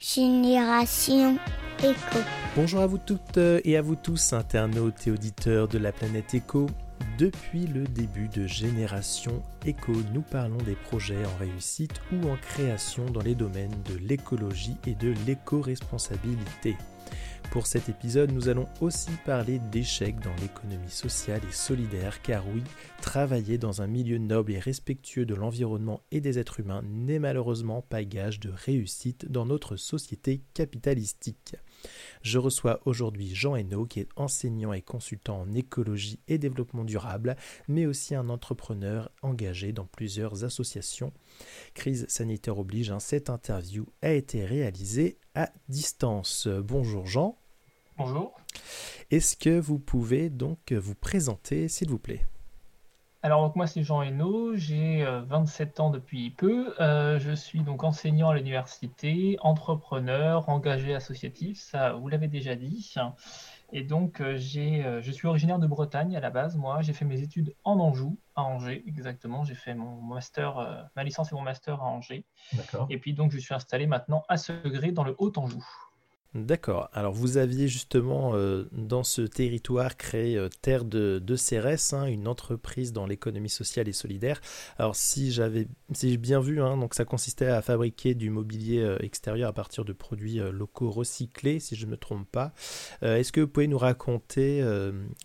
Génération Éco. Bonjour à vous toutes et à vous tous, internautes et auditeurs de la planète Éco. Depuis le début de Génération Éco, nous parlons des projets en réussite ou en création dans les domaines de l'écologie et de l'éco-responsabilité. Pour cet épisode, nous allons aussi parler d'échecs dans l'économie sociale et solidaire, car oui, travailler dans un milieu noble et respectueux de l'environnement et des êtres humains n'est malheureusement pas gage de réussite dans notre société capitalistique. Je reçois aujourd'hui Jean Hainaut, qui est enseignant et consultant en écologie et développement durable, mais aussi un entrepreneur engagé dans plusieurs associations. Crise sanitaire oblige, hein, cette interview a été réalisée à distance. Bonjour Jean. Bonjour. Est-ce que vous pouvez donc vous présenter, s'il vous plaît? Alors donc moi c'est Jean Hainaut, j'ai 27 euh, ans depuis peu, euh, je suis donc enseignant à l'université, entrepreneur, engagé associatif, ça vous l'avez déjà dit. Et donc euh, j'ai, je suis originaire de Bretagne à la base, moi j'ai fait mes études en Anjou, à Angers exactement, j'ai fait mon master, ma licence et mon master à Angers. Et puis donc je suis installé maintenant à Segré dans le Haut-Anjou. D'accord. Alors vous aviez justement euh, dans ce territoire créé euh, Terre de, de hein, une entreprise dans l'économie sociale et solidaire. Alors si j'avais si j'ai bien vu, hein, donc ça consistait à fabriquer du mobilier euh, extérieur à partir de produits locaux recyclés, si je ne me trompe pas. Est-ce que vous pouvez nous raconter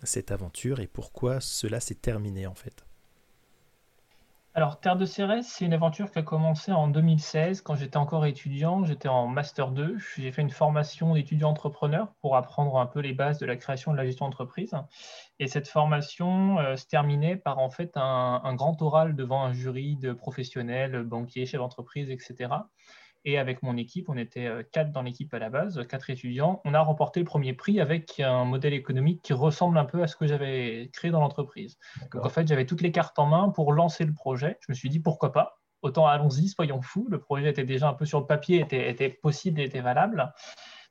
cette aventure et pourquoi cela s'est terminé en fait? Alors, Terre de Cérès, c'est une aventure qui a commencé en 2016 quand j'étais encore étudiant. J'étais en Master 2. J'ai fait une formation d'étudiant entrepreneur pour apprendre un peu les bases de la création de la gestion d'entreprise. Et cette formation euh, se terminait par en fait un, grand oral devant un jury de professionnels, banquiers, chefs d'entreprise, etc. Et avec mon équipe, on était euh, quatre dans l'équipe à la base, quatre étudiants. On a remporté le premier prix avec un modèle économique qui ressemble un peu à ce que j'avais créé dans l'entreprise. Donc en fait, j'avais toutes les cartes en main pour lancer le projet. Je me suis dit pourquoi pas? Autant allons-y, soyons fous. Le projet était déjà un peu sur le papier, était, était possible et était valable.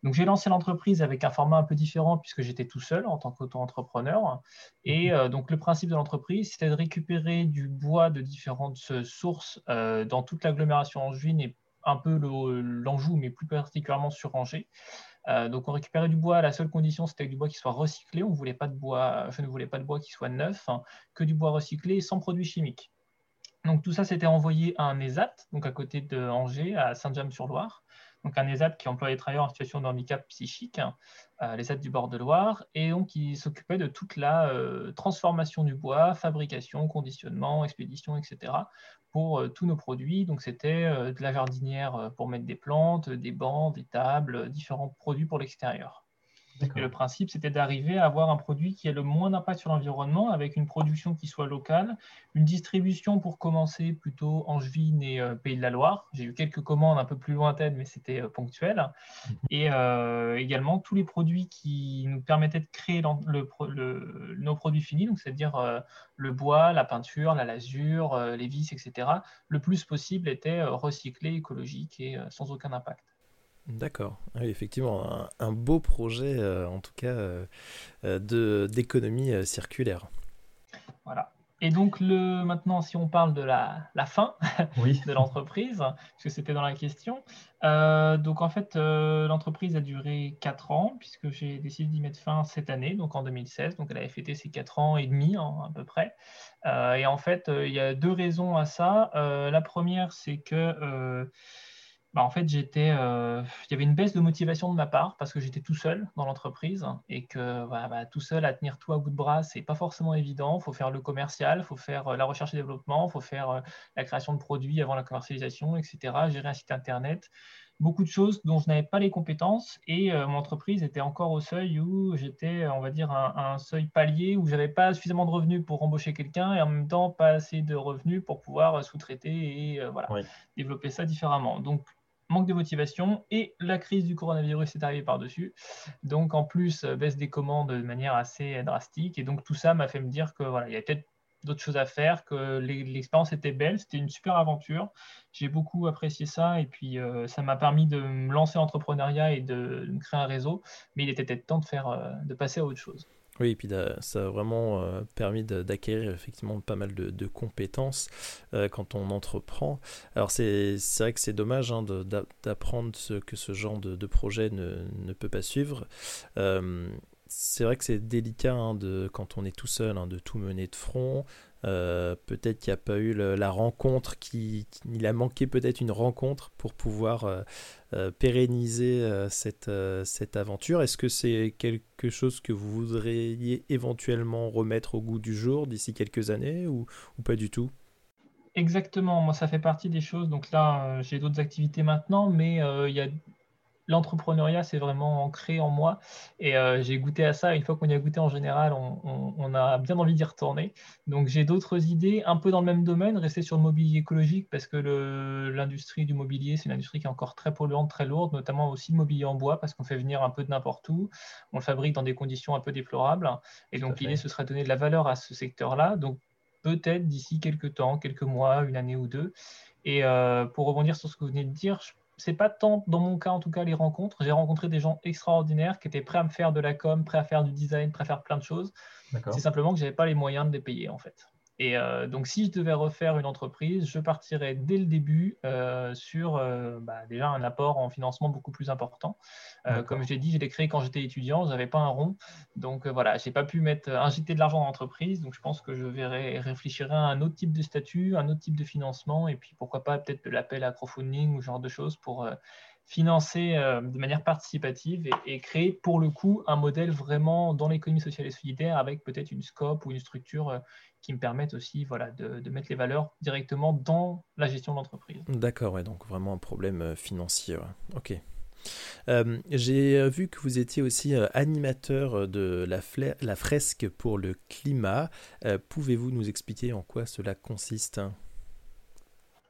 Donc j'ai lancé l'entreprise avec un format un peu différent puisque j'étais tout seul en tant qu'auto-entrepreneur. Et mhm. euh, donc le principe de l'entreprise, c'était de récupérer du bois de différentes sources euh, dans toute l'agglomération angevine et un peu l'Anjou, mais plus particulièrement sur Angers. Euh, donc on récupérait du bois, la seule condition c'était du bois qui soit recyclé, on voulait pas de bois, je ne voulais pas de bois qui soit neuf, hein, que du bois recyclé sans produits chimiques. Donc tout ça s'était envoyé à un ESAT, donc à côté de Angers, à Saint-James-sur-Loire. Donc un ESAT qui emploie les travailleurs en situation de handicap psychique, euh, les ESAT du bord de Loire, et donc qui s'occupait de toute la euh, transformation du bois, fabrication, conditionnement, expédition, etc pour euh, tous nos produits. Donc, c'était euh, de la jardinière pour mettre des plantes, des bancs, des tables, différents produits pour l'extérieur. Et le principe, c'était d'arriver à avoir un produit qui ait le moins d'impact sur l'environnement, avec une production qui soit locale, une distribution pour commencer plutôt angevine et euh, Pays de la Loire. J'ai eu quelques commandes un peu plus lointaines, mais c'était euh, ponctuel. Mhm. Et euh, également tous les produits qui nous permettaient de créer le, nos produits finis, donc c'est-à-dire le bois, la peinture, la lasure, les vis, etc. Le plus possible était recyclé, écologique et sans aucun impact. D'accord. Oui, effectivement, un, beau projet, euh, en tout cas, euh, euh, d'économie circulaire. Voilà. Et donc, le, maintenant, si on parle de la, la fin de l'entreprise, parce que c'était dans la question, donc en fait, l'entreprise a duré 4 ans, puisque j'ai décidé d'y mettre fin cette année, donc en 2016. Donc, elle avait fêté ses 4 ans et demi, hein, à peu près. et en fait, il y a deux raisons à ça. la première, c'est que bah, en fait, j'étais, euh, il y avait une baisse de motivation de ma part parce que j'étais tout seul dans l'entreprise et que bah, tout seul à tenir tout à bout de bras, c'est pas forcément évident. Il faut faire le commercial, il faut faire euh, la recherche et développement, il faut faire euh, la création de produits avant la commercialisation, etc. Gérer un site internet, beaucoup de choses dont je n'avais pas les compétences et mon entreprise était encore au seuil où j'étais, on va dire, un, un seuil palier où j'avais pas suffisamment de revenus pour embaucher quelqu'un et en même temps pas assez de revenus pour pouvoir sous-traiter et voilà, développer ça différemment. Donc manque de motivation et la crise du coronavirus est arrivée par-dessus. Donc en plus, euh, baisse des commandes de manière assez drastique. Et donc tout ça m'a fait me dire que voilà, il y a peut-être d'autres choses à faire, que l'expérience était belle, c'était une super aventure. J'ai beaucoup apprécié ça et puis euh, ça m'a permis de me lancer en entrepreneuriat et de, me créer un réseau. Mais il était peut-être temps de faire, euh, de passer à autre chose. Oui, et puis ça a vraiment euh, permis d'acquérir effectivement pas mal de, compétences euh, quand on entreprend. Alors c'est vrai que c'est dommage hein, d'apprendre ce, que ce genre de, projet ne, ne, peut pas suivre. Euh, c'est vrai que c'est délicat hein, de, quand on est tout seul hein, de tout mener de front. Peut-être qu'il n'y a pas eu la rencontre, qui, il a manqué peut-être une rencontre pour pouvoir euh, pérenniser euh, cette, euh, cette aventure. Est-ce que c'est quelque chose que vous voudriez éventuellement remettre au goût du jour d'ici quelques années ou, ou pas du tout? Exactement, moi ça fait partie des choses. Donc là, j'ai d'autres activités maintenant, mais il y a l'entrepreneuriat, c'est vraiment ancré en moi. Et euh, j'ai goûté à ça. Une fois qu'on y a goûté en général, on, a bien envie d'y retourner. Donc j'ai d'autres idées, un peu dans le même domaine, rester sur le mobilier écologique, parce que l'industrie du mobilier, c'est une industrie qui est encore très polluante, très lourde, notamment aussi le mobilier en bois, parce qu'on fait venir un peu de n'importe où. On le fabrique dans des conditions un peu déplorables. Et donc l'idée, ce serait de donner de la valeur à ce secteur-là. Donc peut-être d'ici quelques temps, quelques mois, une année ou deux. Et euh, pour rebondir sur ce que vous venez de dire, je c'est pas tant, dans mon cas en tout cas, les rencontres. J'ai rencontré des gens extraordinaires qui étaient prêts à me faire de la com, prêts à faire du design, prêts à faire plein de choses. C'est simplement que je n'avais pas les moyens de les payer en fait. Et euh, donc, si je devais refaire une entreprise, je partirais dès le début euh, sur euh, bah, déjà un apport en financement beaucoup plus important. comme je l'ai dit, je l'ai créé quand j'étais étudiant, je n'avais pas un rond. Donc voilà, je n'ai pas pu mettre, injecter de l'argent dans l'entreprise. Donc je pense que je verrai, réfléchirai à un autre type de statut, un autre type de financement, et puis pourquoi pas peut-être de l'appel à crowdfunding ou ce genre de choses pour financer de manière participative et, créer pour le coup un modèle vraiment dans l'économie sociale et solidaire avec peut-être une scope ou une structure qui me permettent aussi voilà, de, mettre les valeurs directement dans la gestion de l'entreprise. D'accord, ouais, donc vraiment un problème euh, financier. Ok. Euh, j'ai euh, vu que vous étiez aussi animateur de la, fresque pour le climat. Pouvez-vous nous expliquer en quoi cela consiste?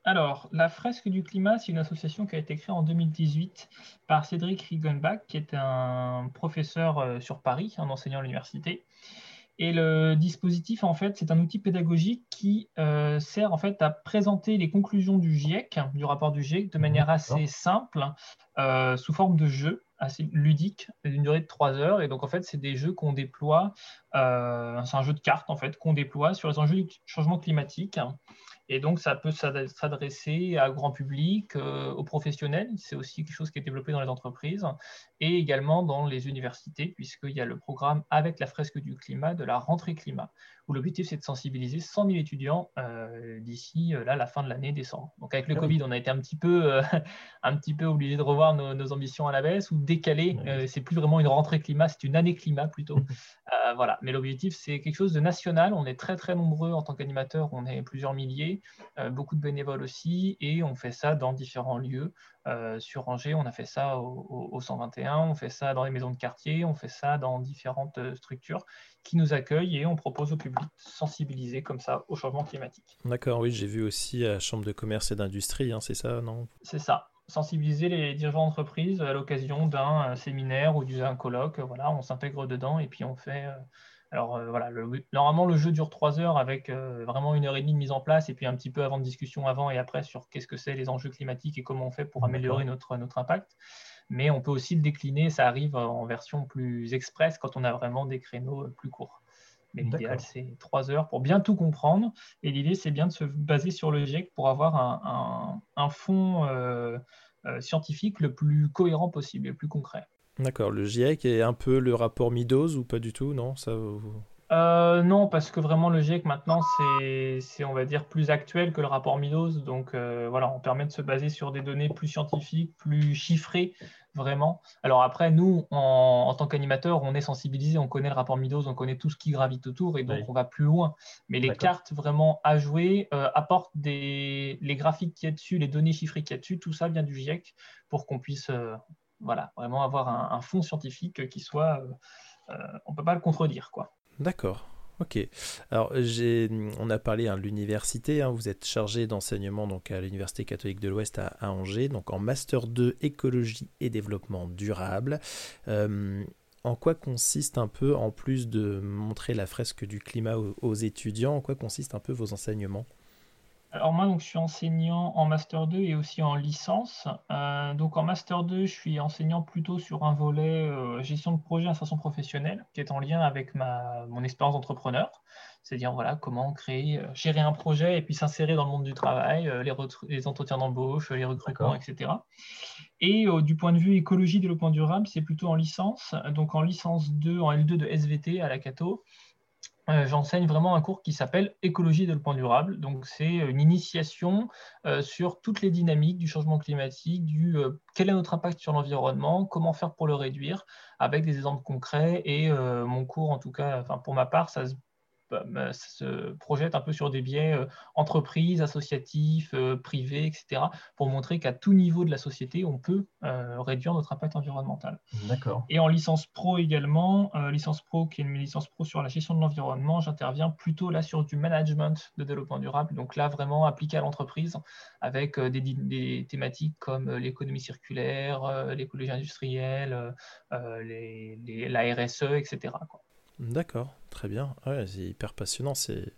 Alors, la fresque du climat, c'est une association qui a été créée en 2018 par Cédric Riegenbach, qui est un professeur sur Paris, un enseignant à l'université, et le dispositif, en fait, c'est un outil pédagogique qui euh, sert en fait à présenter les conclusions du GIEC, du rapport du GIEC, de manière assez simple, euh, sous forme de jeu assez ludique, d'une durée de trois heures. Et donc, en fait, c'est des jeux qu'on déploie, euh, c'est un jeu de cartes, en fait, qu'on déploie sur les enjeux du changement climatique. Et donc, ça peut s'adresser à grand public, euh, aux professionnels. C'est aussi quelque chose qui est développé dans les entreprises et également dans les universités, puisqu'il y a le programme avec la fresque du climat de la rentrée climat, où l'objectif c'est de sensibiliser 100 000 étudiants euh, d'ici euh, là la fin de l'année décembre. Donc avec le ah Covid, on a été un petit peu, un petit peu obligé de revoir nos, ambitions à la baisse ou décaler. c'est plus vraiment une rentrée climat, c'est une année climat plutôt. voilà. Mais l'objectif c'est quelque chose de national. On est très très nombreux en tant qu'animateurs, on est plusieurs milliers. Euh, beaucoup de bénévoles aussi, et on fait ça dans différents lieux. Euh, sur Angers, on a fait ça au, 121, on fait ça dans les maisons de quartier, on fait ça dans différentes euh, structures qui nous accueillent et on propose au public de sensibiliser comme ça au changement climatique. D'accord, oui, j'ai vu aussi à la Chambre de commerce et d'industrie, hein, c'est ça, non? C'est ça sensibiliser les dirigeants d'entreprise à l'occasion d'un séminaire ou d'un colloque. Voilà, on s'intègre dedans et puis on fait, alors euh, voilà, normalement le jeu dure trois heures avec euh, vraiment une heure et demie de mise en place et puis un petit peu avant de discussion avant et après sur qu'est-ce que c'est les enjeux climatiques et comment on fait pour améliorer notre, notre impact. Mais on peut aussi le décliner, ça arrive en version plus express quand on a vraiment des créneaux euh, plus courts. Mais l'idéal, c'est trois heures pour bien tout comprendre. Et l'idée, c'est bien de se baser sur le GIEC pour avoir un, un, fond scientifique le plus cohérent possible, le plus concret. D'accord, le GIEC est un peu le rapport Midos ou pas du tout, non? Ça... Euh, non, parce que vraiment le GIEC maintenant c'est, on va dire, plus actuel que le rapport Midos. Donc euh, voilà, on permet de se baser sur des données plus scientifiques, plus chiffrées, vraiment. Alors après, nous, en, tant qu'animateurs, on est sensibilisés, on connaît le rapport Midos, on connaît tout ce qui gravite autour et donc on va plus loin. Mais les cartes vraiment à jouer euh, apportent des, les graphiques qu'il y a dessus, les données chiffrées qu'il y a dessus, tout ça vient du GIEC pour qu'on puisse voilà, vraiment avoir un, fond scientifique qui soit, euh, euh, on peut pas le contredire, quoi. D'accord. Ok. Alors, on a parlé hein, de l'université. Hein. vous êtes chargé d'enseignement donc à l'Université catholique de l'Ouest à, Angers, donc en master 2 écologie et développement durable. Euh, en quoi consiste un peu, en plus de montrer la fresque du climat aux, aux étudiants, en quoi consiste un peu vos enseignements? Alors moi, donc, je suis enseignant en Master 2 et aussi en licence. Euh, donc en Master 2, je suis enseignant plutôt sur un volet euh, gestion de projet, insertion professionnelle, qui est en lien avec ma, mon expérience d'entrepreneur. C'est-à-dire voilà, comment créer, euh, gérer un projet et puis s'insérer dans le monde du travail, les, les, entretiens d'embauche, les recrutements, etc. Et du point de vue écologie, développement durable, c'est plutôt en licence. Donc en licence 2, en L2 de SVT à la Cato. Euh, j'enseigne vraiment un cours qui s'appelle Écologie et développement durable. Donc, c'est une initiation euh, sur toutes les dynamiques du changement climatique, du euh, quel est notre impact sur l'environnement, comment faire pour le réduire, avec des exemples concrets. Et mon cours, en tout cas, enfin, pour ma part, ça se se projette un peu sur des biais euh, entreprises, associatifs, euh, privés, etc., pour montrer qu'à tout niveau de la société, on peut euh, réduire notre impact environnemental. D'accord. Et en licence pro également, licence pro qui est une licence pro sur la gestion de l'environnement, j'interviens plutôt là sur du management de développement durable, donc là vraiment appliqué à l'entreprise avec des, thématiques comme l'économie circulaire, l'écologie industrielle, les, la RSE, etc. D'accord, très bien. C'est hyper passionnant. C'est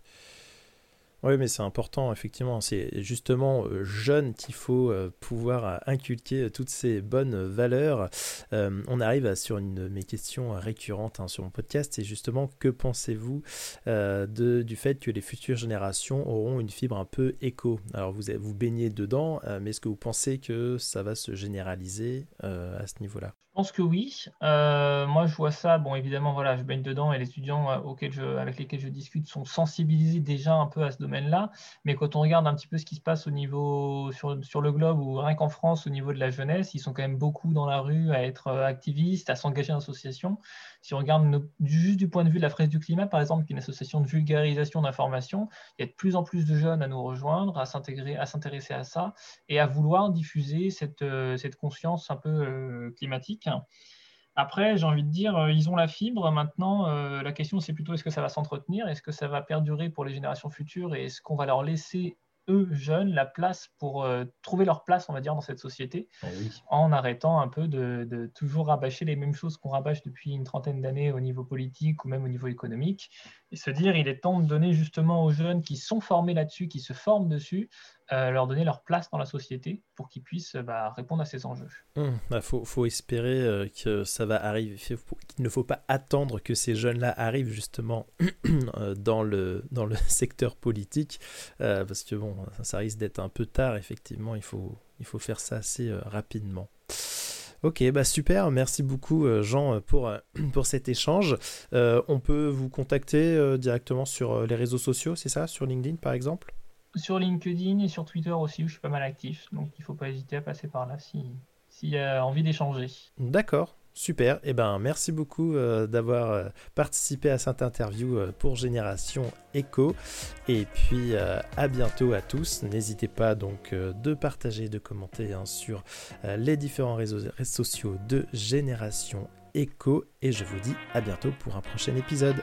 oui, mais c'est important, effectivement. C'est justement euh, jeune qu'il faut euh, pouvoir euh, inculquer toutes ces bonnes valeurs. on arrive sur une de mes questions récurrentes hein, sur mon podcast. C'est justement que pensez-vous du fait que les futures générations auront une fibre un peu éco? Alors, vous vous baignez dedans, mais est-ce que vous pensez que ça va se généraliser à ce niveau-là? Pense que oui. moi, je vois ça. Bon, évidemment, voilà, je baigne dedans et les étudiants je, avec lesquels je discute sont sensibilisés déjà un peu à ce domaine-là. Mais quand on regarde un petit peu ce qui se passe au niveau sur, le globe ou rien qu'en France au niveau de la jeunesse, ils sont quand même beaucoup dans la rue à être euh, activistes, à s'engager en association. Si on regarde juste du point de vue de la fraise du climat, par exemple, qui est une association de vulgarisation d'informations, il y a de plus en plus de jeunes à nous rejoindre, à s'intégrer, à s'intéresser à ça et à vouloir diffuser cette, euh, conscience un peu euh, Après, j'ai envie de dire, euh, ils ont la fibre. Maintenant, euh, la question, c'est plutôt est-ce que ça va s'entretenir? Est-ce que ça va perdurer pour les générations futures? Et est-ce qu'on va leur laisser, eux, jeunes, la place pour euh, trouver leur place, on va dire, dans cette société, ah en arrêtant un peu de, toujours rabâcher les mêmes choses qu'on rabâche depuis une trentaine d'années au niveau politique ou même au niveau économique. Et se dire, il est temps de donner justement aux jeunes qui sont formés là-dessus, qui se forment dessus, euh, leur donner leur place dans la société pour qu'ils puissent bah, répondre à ces enjeux. Il hum, bah, faut, espérer euh, que ça va arriver, qu'il ne faut pas attendre que ces jeunes-là arrivent justement euh, dans, le, dans le secteur politique, parce que bon, ça, risque d'être un peu tard, effectivement, il faut, il faut faire ça assez rapidement. Ok, bah super, merci beaucoup Jean pour, pour cet échange. on peut vous contacter directement sur les réseaux sociaux, c'est ça? Sur LinkedIn par exemple? Sur LinkedIn et sur Twitter aussi, où je suis pas mal actif. Donc il ne faut pas hésiter à passer par là s'il si y a envie d'échanger. D'accord. Super, eh ben merci beaucoup euh, d'avoir euh, participé à cette interview euh, pour Génération Echo. Et puis à bientôt à tous. N'hésitez pas donc de partager, de commenter hein, sur les différents réseaux sociaux de Génération Echo. Et je vous dis à bientôt pour un prochain épisode.